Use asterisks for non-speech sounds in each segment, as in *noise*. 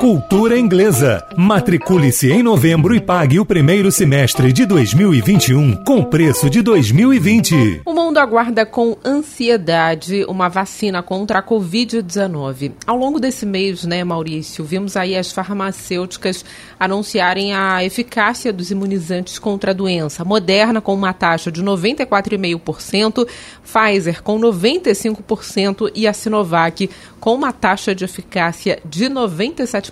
Cultura Inglesa. Matricule-se em novembro e pague o primeiro semestre de 2021 com preço de 2020. O mundo aguarda com ansiedade uma vacina contra a Covid-19. Ao longo desse mês, né, Maurício, vimos aí as farmacêuticas anunciarem a eficácia dos imunizantes contra a doença. Moderna com uma taxa de 94,5%, Pfizer com 95% e a Sinovac com uma taxa de eficácia de 97%.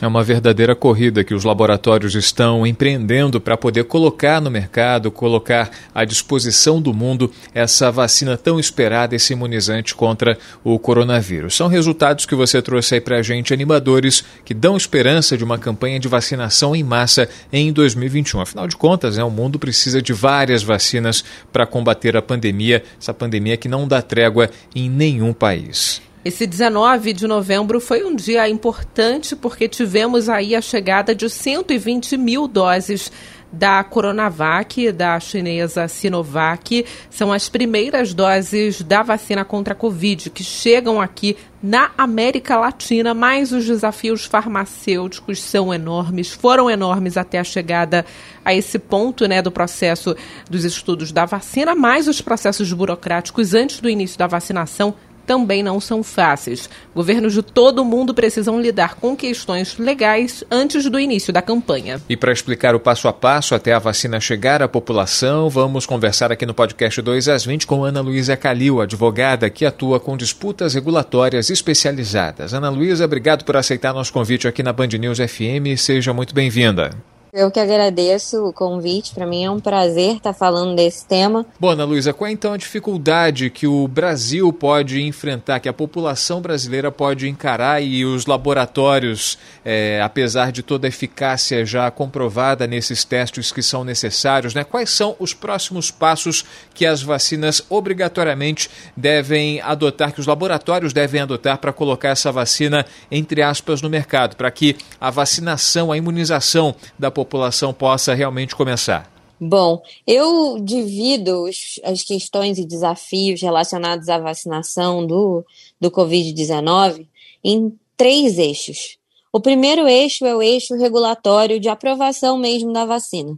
É uma verdadeira corrida que os laboratórios estão empreendendo para poder colocar no mercado, colocar à disposição do mundo essa vacina tão esperada, esse imunizante contra o coronavírus. São resultados que você trouxe aí para a gente, animadores, que dão esperança de uma campanha de vacinação em massa em 2021. Afinal de contas, né, o mundo precisa de várias vacinas para combater a pandemia, essa pandemia que não dá trégua em nenhum país. Esse 19 de novembro foi um dia importante porque tivemos aí a chegada de 120 mil doses da Coronavac, da chinesa Sinovac. São as primeiras doses da vacina contra a Covid que chegam aqui na América Latina, mas os desafios farmacêuticos são enormes, foram enormes até a chegada a esse ponto né, do processo dos estudos da vacina, mais os processos burocráticos antes do início da vacinação também não são fáceis. Governos de todo o mundo precisam lidar com questões legais antes do início da campanha. E para explicar o passo a passo até a vacina chegar à população, vamos conversar aqui no podcast 2 às 20 com Ana Luísa Calil, advogada que atua com disputas regulatórias especializadas. Ana Luísa, obrigado por aceitar nosso convite aqui na Band News FM. Seja muito bem-vinda. Eu que agradeço o convite, para mim é um prazer estar falando desse tema. Bom, Ana Luísa, qual é então a dificuldade que o Brasil pode enfrentar, que a população brasileira pode encarar e os laboratórios, é, apesar de toda a eficácia já comprovada nesses testes que são necessários, né? quais são os próximos passos que as vacinas obrigatoriamente devem adotar, que os laboratórios devem adotar para colocar essa vacina, entre aspas, no mercado, para que a vacinação, a imunização da população possa realmente começar? Bom, eu divido os, as questões e desafios relacionados à vacinação do, do Covid-19 em três eixos. O primeiro eixo é o eixo regulatório de aprovação mesmo da vacina.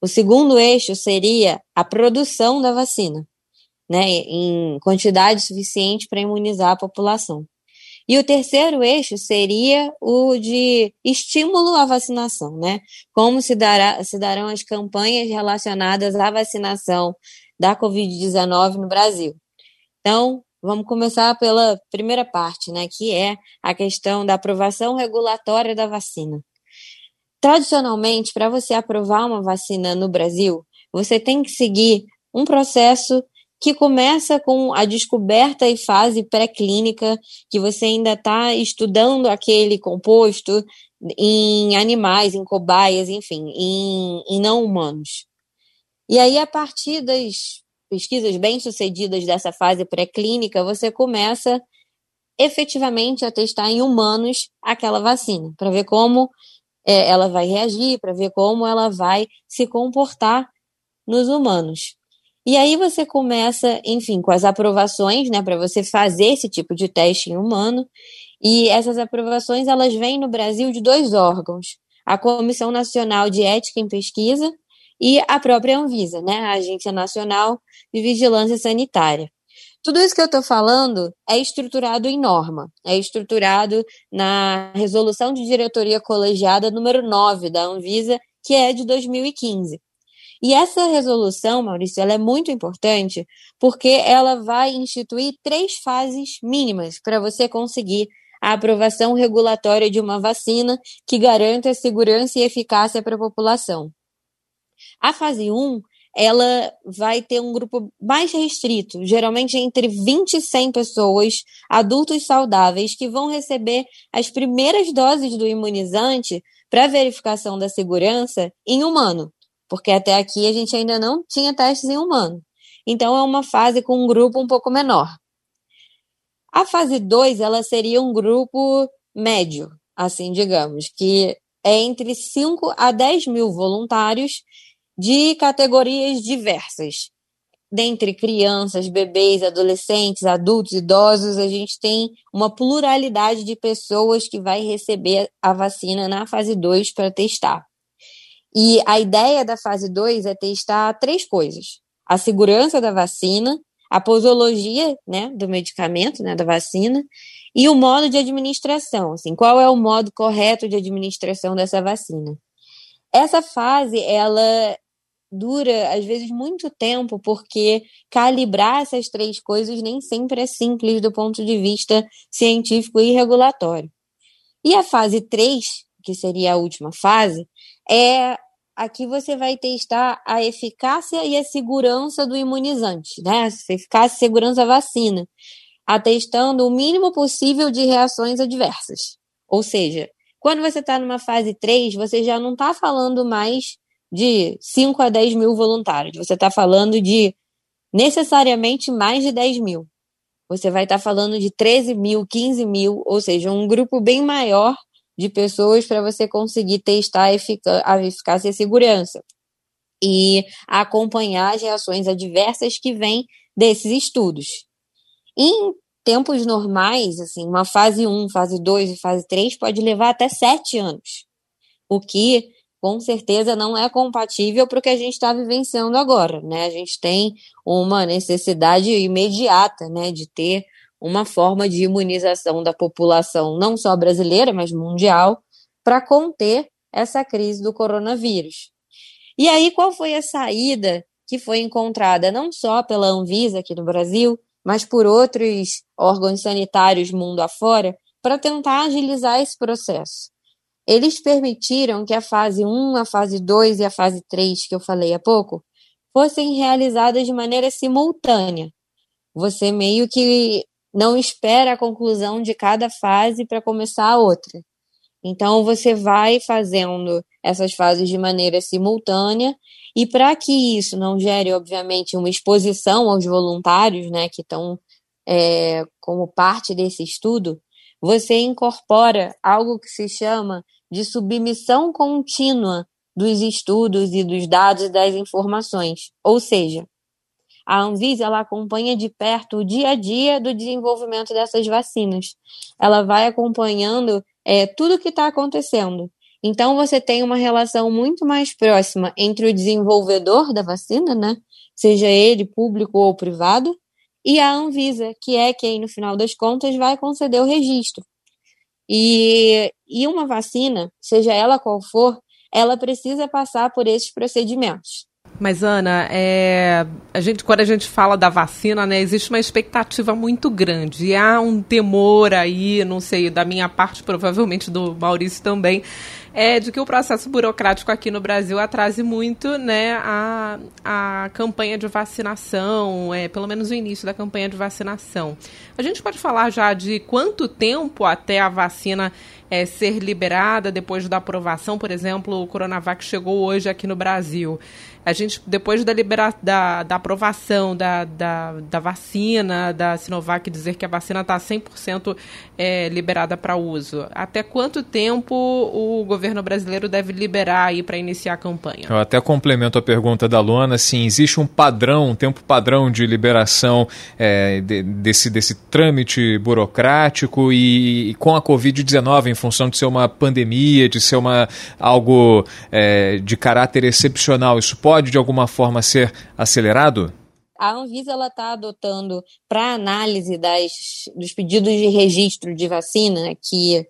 O segundo eixo seria a produção da vacina, né, em quantidade suficiente para imunizar a população. E o terceiro eixo seria o de estímulo à vacinação, né? Como se, dará, se darão as campanhas relacionadas à vacinação da Covid-19 no Brasil. Então, vamos começar pela primeira parte, né? Que é a questão da aprovação regulatória da vacina. Tradicionalmente, para você aprovar uma vacina no Brasil, você tem que seguir um processo que começa com a descoberta e fase pré-clínica, que você ainda está estudando aquele composto em animais, em cobaias, enfim, em, em não humanos. E aí, a partir das pesquisas bem-sucedidas dessa fase pré-clínica, você começa efetivamente a testar em humanos aquela vacina, para ver como é, ela vai reagir, para ver como ela vai se comportar nos humanos. E aí você começa, enfim, com as aprovações, né, para você fazer esse tipo de teste em humano. E essas aprovações, elas vêm no Brasil de dois órgãos: a Comissão Nacional de Ética em Pesquisa e a própria Anvisa, né, a Agência Nacional de Vigilância Sanitária. Tudo isso que eu estou falando é estruturado em norma, é estruturado na Resolução de Diretoria Colegiada número 9 da Anvisa, que é de 2015. E essa resolução, Maurício, ela é muito importante porque ela vai instituir três fases mínimas para você conseguir a aprovação regulatória de uma vacina que garanta segurança e eficácia para a população. A fase 1, ela vai ter um grupo mais restrito, geralmente entre 20 e 100 pessoas, adultos saudáveis, que vão receber as primeiras doses do imunizante para verificação da segurança em humano porque até aqui a gente ainda não tinha testes em humano. Então é uma fase com um grupo um pouco menor. A fase 2, ela seria um grupo médio, assim digamos, que é entre 5 a 10 mil voluntários de categorias diversas. Dentre crianças, bebês, adolescentes, adultos, idosos, a gente tem uma pluralidade de pessoas que vai receber a vacina na fase 2 para testar. E a ideia da fase 2 é testar três coisas: a segurança da vacina, a posologia né, do medicamento, né, da vacina, e o modo de administração. Assim, qual é o modo correto de administração dessa vacina? Essa fase, ela dura às vezes muito tempo, porque calibrar essas três coisas nem sempre é simples do ponto de vista científico e regulatório. E a fase 3, que seria a última fase, é aqui você vai testar a eficácia e a segurança do imunizante, né? Eficácia e segurança da vacina, atestando o mínimo possível de reações adversas. Ou seja, quando você está numa fase 3, você já não está falando mais de 5 a 10 mil voluntários. Você está falando de necessariamente mais de 10 mil. Você vai estar tá falando de 13 mil, 15 mil, ou seja, um grupo bem maior de pessoas para você conseguir testar a, eficácia e a segurança. E acompanhar as reações adversas que vêm desses estudos. Em tempos normais, assim, uma fase 1, fase 2 e fase 3 pode levar até 7 anos. O que com certeza não é compatível para o que a gente está vivenciando agora, né? A gente tem uma necessidade imediata, né, de ter uma forma de imunização da população, não só brasileira, mas mundial, para conter essa crise do coronavírus. E aí, qual foi a saída que foi encontrada não só pela Anvisa aqui no Brasil, mas por outros órgãos sanitários mundo afora, para tentar agilizar esse processo? eles permitiram que a fase 1, a fase 2 e a fase 3, que eu falei há pouco, fossem realizadas de maneira simultânea. Você meio que não espera a conclusão de cada fase para começar a outra. Então, você vai fazendo essas fases de maneira simultânea, e para que isso não gere, obviamente, uma exposição aos voluntários, né, que estão é, como parte desse estudo, você incorpora algo que se chama de submissão contínua dos estudos e dos dados e das informações. Ou seja, a Anvisa ela acompanha de perto o dia a dia do desenvolvimento dessas vacinas. Ela vai acompanhando é, tudo o que está acontecendo. Então você tem uma relação muito mais próxima entre o desenvolvedor da vacina, né, seja ele público ou privado, e a Anvisa, que é quem no final das contas vai conceder o registro. E, e uma vacina, seja ela qual for, ela precisa passar por esses procedimentos. Mas, Ana, é, a gente, quando a gente fala da vacina, né, existe uma expectativa muito grande. E há um temor aí, não sei, da minha parte, provavelmente do Maurício também, é de que o processo burocrático aqui no Brasil atrase muito né, a, a campanha de vacinação, é, pelo menos o início da campanha de vacinação. A gente pode falar já de quanto tempo até a vacina é, ser liberada depois da aprovação, por exemplo, o Coronavac chegou hoje aqui no Brasil. A gente, depois da, libera da, da aprovação da, da, da, vacina, da Sinovac, dizer que a vacina está 100% é, liberada para uso, até quanto tempo o governo brasileiro deve liberar aí para iniciar a campanha? Eu até complemento a pergunta da Luana, assim, existe um padrão, um tempo padrão de liberação é, de, desse, desse trâmite burocrático e, e com a Covid-19, em função de ser uma pandemia, de ser uma, algo é, de caráter excepcional, isso pode pode de alguma forma ser acelerado? A Anvisa está adotando para análise das, dos pedidos de registro de vacina aqui,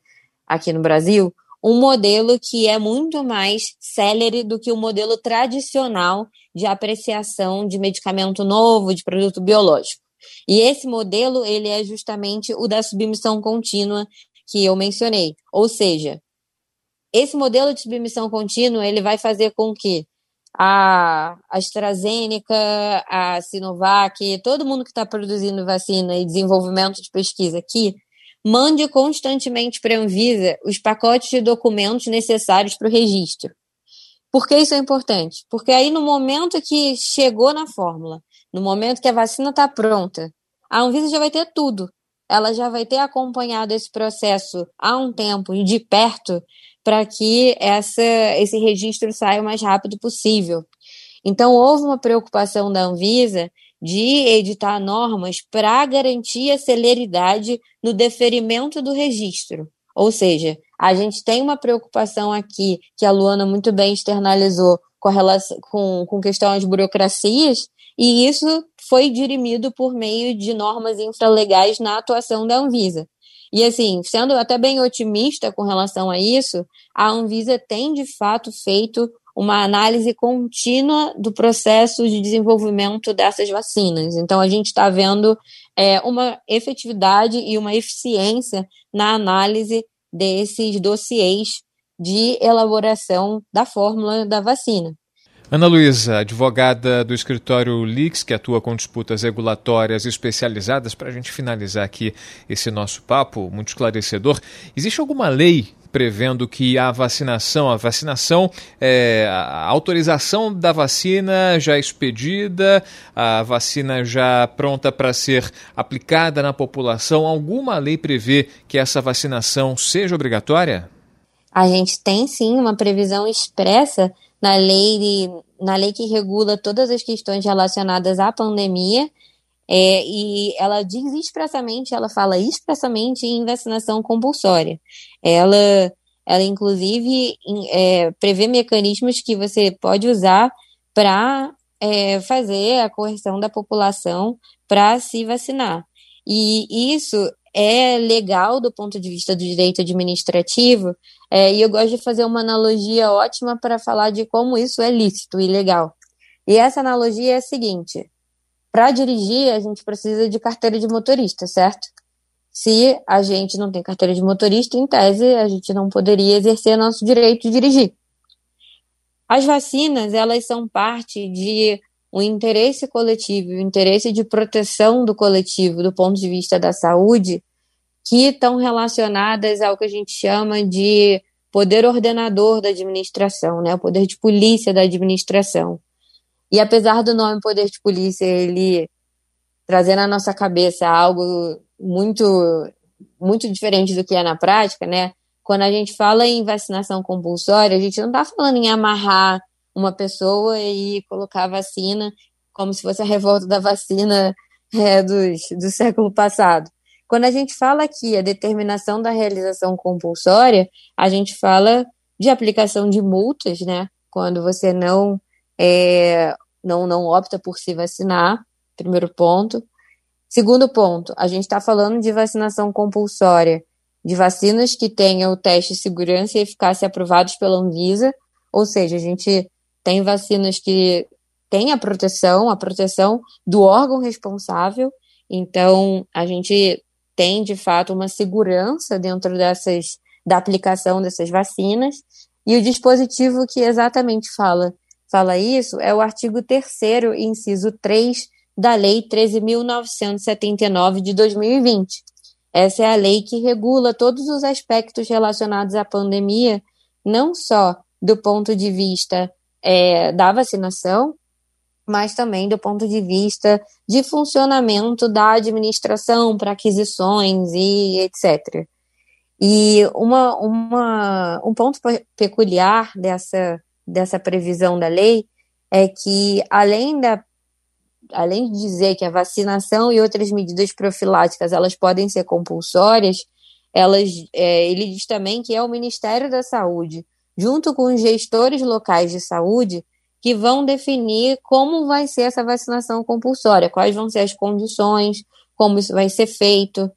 aqui no Brasil um modelo que é muito mais célere do que o modelo tradicional de apreciação de medicamento novo, de produto biológico. E esse modelo ele é justamente o da submissão contínua que eu mencionei. Ou seja, esse modelo de submissão contínua ele vai fazer com que a AstraZeneca, a Sinovac, todo mundo que está produzindo vacina e desenvolvimento de pesquisa aqui, mande constantemente para a Anvisa os pacotes de documentos necessários para o registro. Por que isso é importante? Porque aí, no momento que chegou na fórmula, no momento que a vacina está pronta, a Anvisa já vai ter tudo. ela já vai ter acompanhado esse processo há um tempo e de perto para que essa, esse registro saia o mais rápido possível. Então, houve uma preocupação da Anvisa de editar normas para garantir a celeridade no deferimento do registro. Ou seja, a gente tem uma preocupação aqui, que a Luana muito bem externalizou, com, relação, com, com questão às burocracias, e isso foi dirimido por meio de normas infralegais na atuação da Anvisa. E assim, sendo até bem otimista com relação a isso, a Anvisa tem de fato feito uma análise contínua do processo de desenvolvimento dessas vacinas. Então, a gente está vendo é, uma efetividade e uma eficiência na análise desses dossiês de elaboração da fórmula da vacina. Ana Luísa, advogada do escritório Lix, que atua com disputas regulatórias especializadas, para a gente finalizar aqui esse nosso papo muito esclarecedor, existe alguma lei prevendo que a vacinação, a vacinação, é, a autorização da vacina já expedida, a vacina já pronta para ser aplicada na população, alguma lei prevê que essa vacinação seja obrigatória? A gente tem sim uma previsão expressa na lei, na lei que regula todas as questões relacionadas à pandemia, é, e ela diz expressamente, ela fala expressamente em vacinação compulsória. Ela, ela inclusive, é, prevê mecanismos que você pode usar para é, fazer a correção da população para se vacinar. E isso é legal do ponto de vista do direito administrativo, é, e eu gosto de fazer uma analogia ótima para falar de como isso é lícito e legal. E essa analogia é a seguinte: para dirigir, a gente precisa de carteira de motorista, certo? Se a gente não tem carteira de motorista, em tese, a gente não poderia exercer nosso direito de dirigir. As vacinas, elas são parte de o interesse coletivo, o interesse de proteção do coletivo do ponto de vista da saúde, que estão relacionadas ao que a gente chama de poder ordenador da administração, né? o poder de polícia da administração. E apesar do nome poder de polícia ele trazer na nossa cabeça algo muito muito diferente do que é na prática, né? Quando a gente fala em vacinação compulsória, a gente não está falando em amarrar uma pessoa e colocar a vacina como se fosse a revolta da vacina é, dos, do século passado. Quando a gente fala aqui a determinação da realização compulsória, a gente fala de aplicação de multas, né? Quando você não é, não, não opta por se vacinar, primeiro ponto. Segundo ponto, a gente está falando de vacinação compulsória, de vacinas que tenham o teste de segurança e eficácia aprovados pela Anvisa, ou seja, a gente tem vacinas que têm a proteção, a proteção do órgão responsável, então a gente tem de fato uma segurança dentro dessas da aplicação dessas vacinas e o dispositivo que exatamente fala fala isso é o artigo 3 inciso 3 da Lei 13.979 de 2020. Essa é a lei que regula todos os aspectos relacionados à pandemia, não só do ponto de vista é, da vacinação, mas também do ponto de vista de funcionamento da administração para aquisições e etc. E uma, uma, um ponto peculiar dessa, dessa previsão da lei é que, além, da, além de dizer que a vacinação e outras medidas profiláticas elas podem ser compulsórias, elas, é, ele diz também que é o Ministério da Saúde junto com os gestores locais de saúde, que vão definir como vai ser essa vacinação compulsória, quais vão ser as condições, como isso vai ser feito.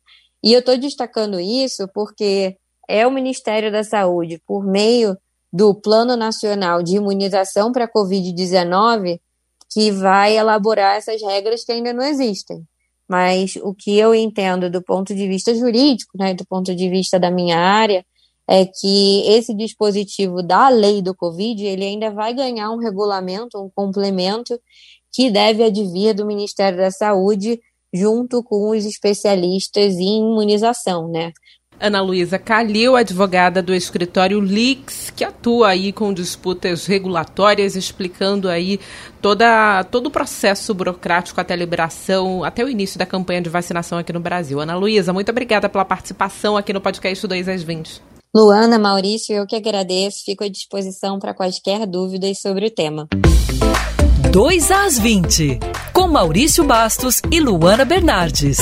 E eu estou destacando isso porque é o Ministério da Saúde, por meio do Plano Nacional de Imunização para a Covid-19, que vai elaborar essas regras que ainda não existem. Mas o que eu entendo do ponto de vista jurídico, né, do ponto de vista da minha área, é que esse dispositivo da lei do Covid, ele ainda vai ganhar um regulamento, um complemento, que deve advir do Ministério da Saúde, junto com os especialistas em imunização, né? Ana Luísa Calil, advogada do escritório Leaks, que atua aí com disputas regulatórias, explicando aí toda, todo o processo burocrático até a liberação, até o início da campanha de vacinação aqui no Brasil. Ana Luísa, muito obrigada pela participação aqui no podcast 2 às 20. Luana, Maurício, eu que agradeço, fico à disposição para quaisquer dúvidas sobre o tema. 2 às 20, com Maurício Bastos e Luana Bernardes.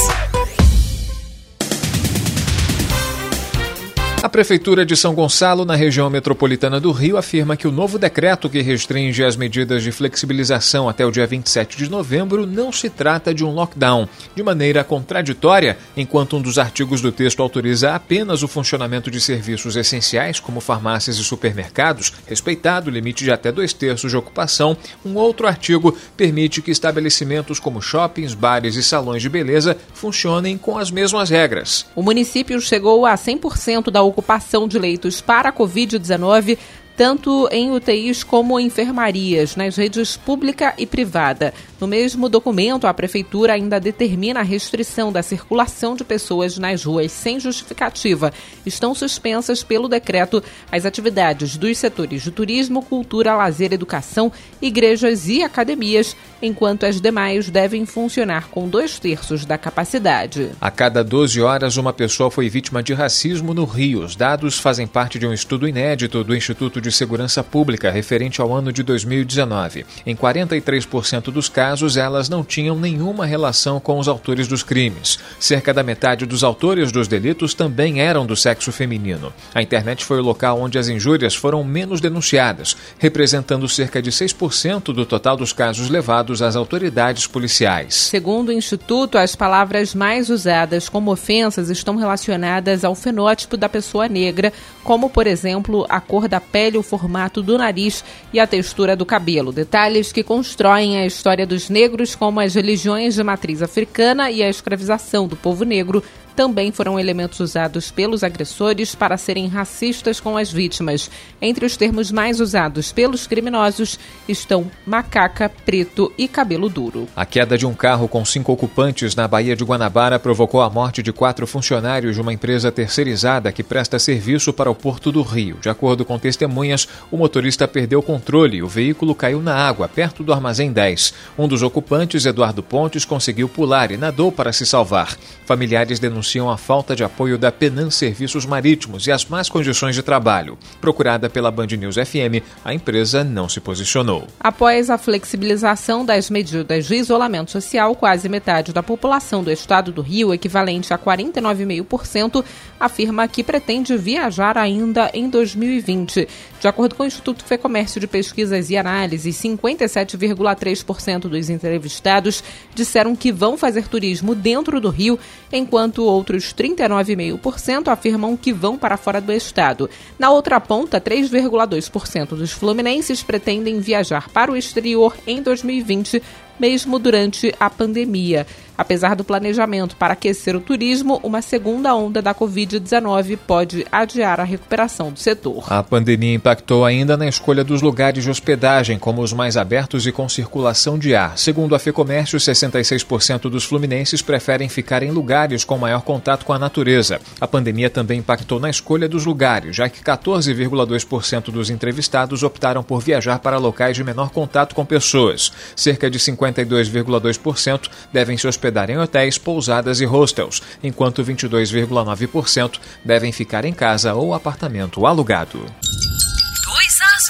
A Prefeitura de São Gonçalo, na região metropolitana do Rio, afirma que o novo decreto que restringe as medidas de flexibilização até o dia 27 de novembro não se trata de um lockdown. De maneira contraditória, enquanto um dos artigos do texto autoriza apenas o funcionamento de serviços essenciais, como farmácias e supermercados, respeitado o limite de até dois terços de ocupação, um outro artigo permite que estabelecimentos como shoppings, bares e salões de beleza funcionem com as mesmas regras. O município chegou a 100% da ocupação de leitos para a Covid-19 tanto em UTIs como enfermarias, nas redes pública e privada. No mesmo documento, a Prefeitura ainda determina a restrição da circulação de pessoas nas ruas sem justificativa. Estão suspensas pelo decreto as atividades dos setores de turismo, cultura, lazer, educação, igrejas e academias, enquanto as demais devem funcionar com dois terços da capacidade. A cada 12 horas, uma pessoa foi vítima de racismo no Rio. Os dados fazem parte de um estudo inédito do Instituto de de Segurança Pública referente ao ano de 2019. Em 43% dos casos, elas não tinham nenhuma relação com os autores dos crimes. Cerca da metade dos autores dos delitos também eram do sexo feminino. A internet foi o local onde as injúrias foram menos denunciadas, representando cerca de 6% do total dos casos levados às autoridades policiais. Segundo o Instituto, as palavras mais usadas como ofensas estão relacionadas ao fenótipo da pessoa negra, como, por exemplo, a cor da pele o formato do nariz e a textura do cabelo. Detalhes que constroem a história dos negros, como as religiões de matriz africana e a escravização do povo negro, também foram elementos usados pelos agressores para serem racistas com as vítimas. Entre os termos mais usados pelos criminosos estão macaca, preto e cabelo duro. A queda de um carro com cinco ocupantes na Baía de Guanabara provocou a morte de quatro funcionários de uma empresa terceirizada que presta serviço para o Porto do Rio. De acordo com testemunhas, o motorista perdeu o controle e o veículo caiu na água, perto do Armazém 10. Um dos ocupantes, Eduardo Pontes, conseguiu pular e nadou para se salvar. Familiares denunciaram denunciam a falta de apoio da Penan Serviços Marítimos e as más condições de trabalho. Procurada pela Band News FM, a empresa não se posicionou. Após a flexibilização das medidas de isolamento social, quase metade da população do estado do Rio, equivalente a 49,5%, afirma que pretende viajar ainda em 2020. De acordo com o Instituto Fecomércio de Pesquisas e Análises, 57,3% dos entrevistados disseram que vão fazer turismo dentro do Rio, enquanto outros 39,5% afirmam que vão para fora do estado. Na outra ponta, 3,2% dos fluminenses pretendem viajar para o exterior em 2020, mesmo durante a pandemia. Apesar do planejamento para aquecer o turismo, uma segunda onda da Covid-19 pode adiar a recuperação do setor. A pandemia impactou ainda na escolha dos lugares de hospedagem, como os mais abertos e com circulação de ar. Segundo a FEComércio, 66% dos fluminenses preferem ficar em lugares com maior contato com a natureza. A pandemia também impactou na escolha dos lugares, já que 14,2% dos entrevistados optaram por viajar para locais de menor contato com pessoas. Cerca de 52,2% devem se hospedar em hotéis, pousadas e hostels, enquanto 22,9% devem ficar em casa ou apartamento alugado. 2 às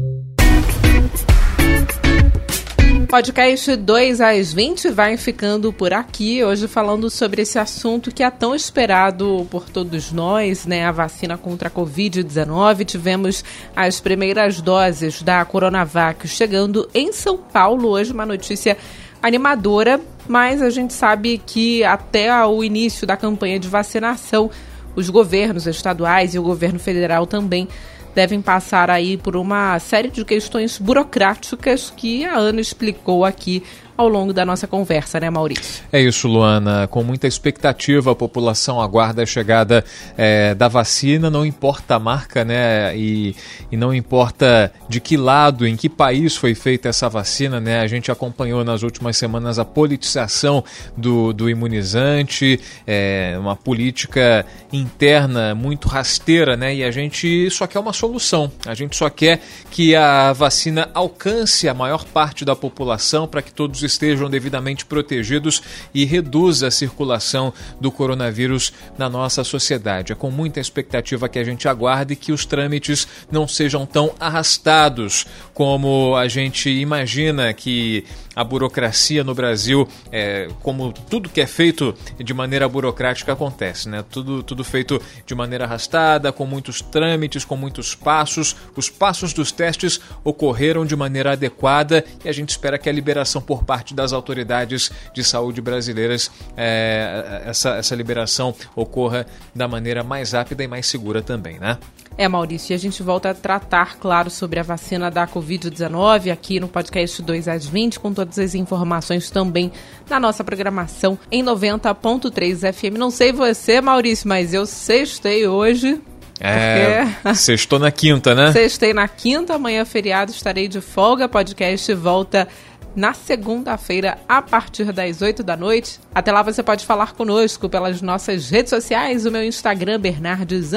20. Podcast 2 às 20 vai ficando por aqui, hoje falando sobre esse assunto que é tão esperado por todos nós, né? A vacina contra a Covid-19. Tivemos as primeiras doses da Coronavac chegando em São Paulo. Hoje, uma notícia animadora, mas a gente sabe que até o início da campanha de vacinação, os governos estaduais e o governo federal também devem passar aí por uma série de questões burocráticas que a Ana explicou aqui ao longo da nossa conversa, né, Maurício? É isso, Luana. Com muita expectativa, a população aguarda a chegada é, da vacina, não importa a marca, né? E, e não importa de que lado, em que país foi feita essa vacina, né? A gente acompanhou nas últimas semanas a politização do, do imunizante, é, uma política interna muito rasteira, né? E a gente só quer uma solução. A gente só quer que a vacina alcance a maior parte da população para que todos estejam devidamente protegidos e reduza a circulação do coronavírus na nossa sociedade. É com muita expectativa que a gente aguarde que os trâmites não sejam tão arrastados como a gente imagina que a burocracia no Brasil, é, como tudo que é feito de maneira burocrática acontece, né? Tudo, tudo feito de maneira arrastada, com muitos trâmites, com muitos passos. Os passos dos testes ocorreram de maneira adequada e a gente espera que a liberação por parte das autoridades de saúde brasileiras, é, essa, essa liberação ocorra da maneira mais rápida e mais segura também, né? É, Maurício, e a gente volta a tratar, claro, sobre a vacina da Covid-19 aqui no podcast 2 às 20, com todas as informações também na nossa programação em 90.3 FM. Não sei você, Maurício, mas eu sextei hoje. É, porque... *laughs* sextou na quinta, né? Sextei na quinta, amanhã feriado, estarei de folga. Podcast volta na segunda-feira, a partir das 8 da noite. Até lá você pode falar conosco pelas nossas redes sociais, o meu Instagram, Bernardes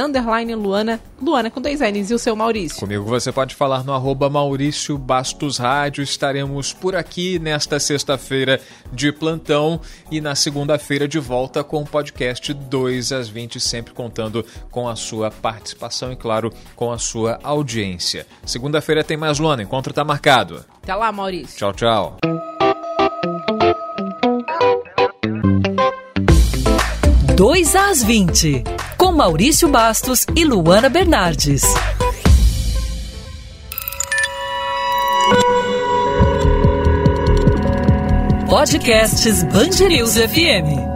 Luana, Luana com dois N's e o seu Maurício. Comigo você pode falar no arroba Maurício Bastos Rádio. Estaremos por aqui nesta sexta-feira de plantão e na segunda-feira de volta com o podcast 2 às 20, sempre contando com a sua participação e, claro, com a sua audiência. Segunda-feira tem mais Luana, encontro está marcado. Até lá, Maurício. Tchau, tchau. Dois às 20, com Maurício Bastos e Luana Bernardes. Podcasts Bangerils FM.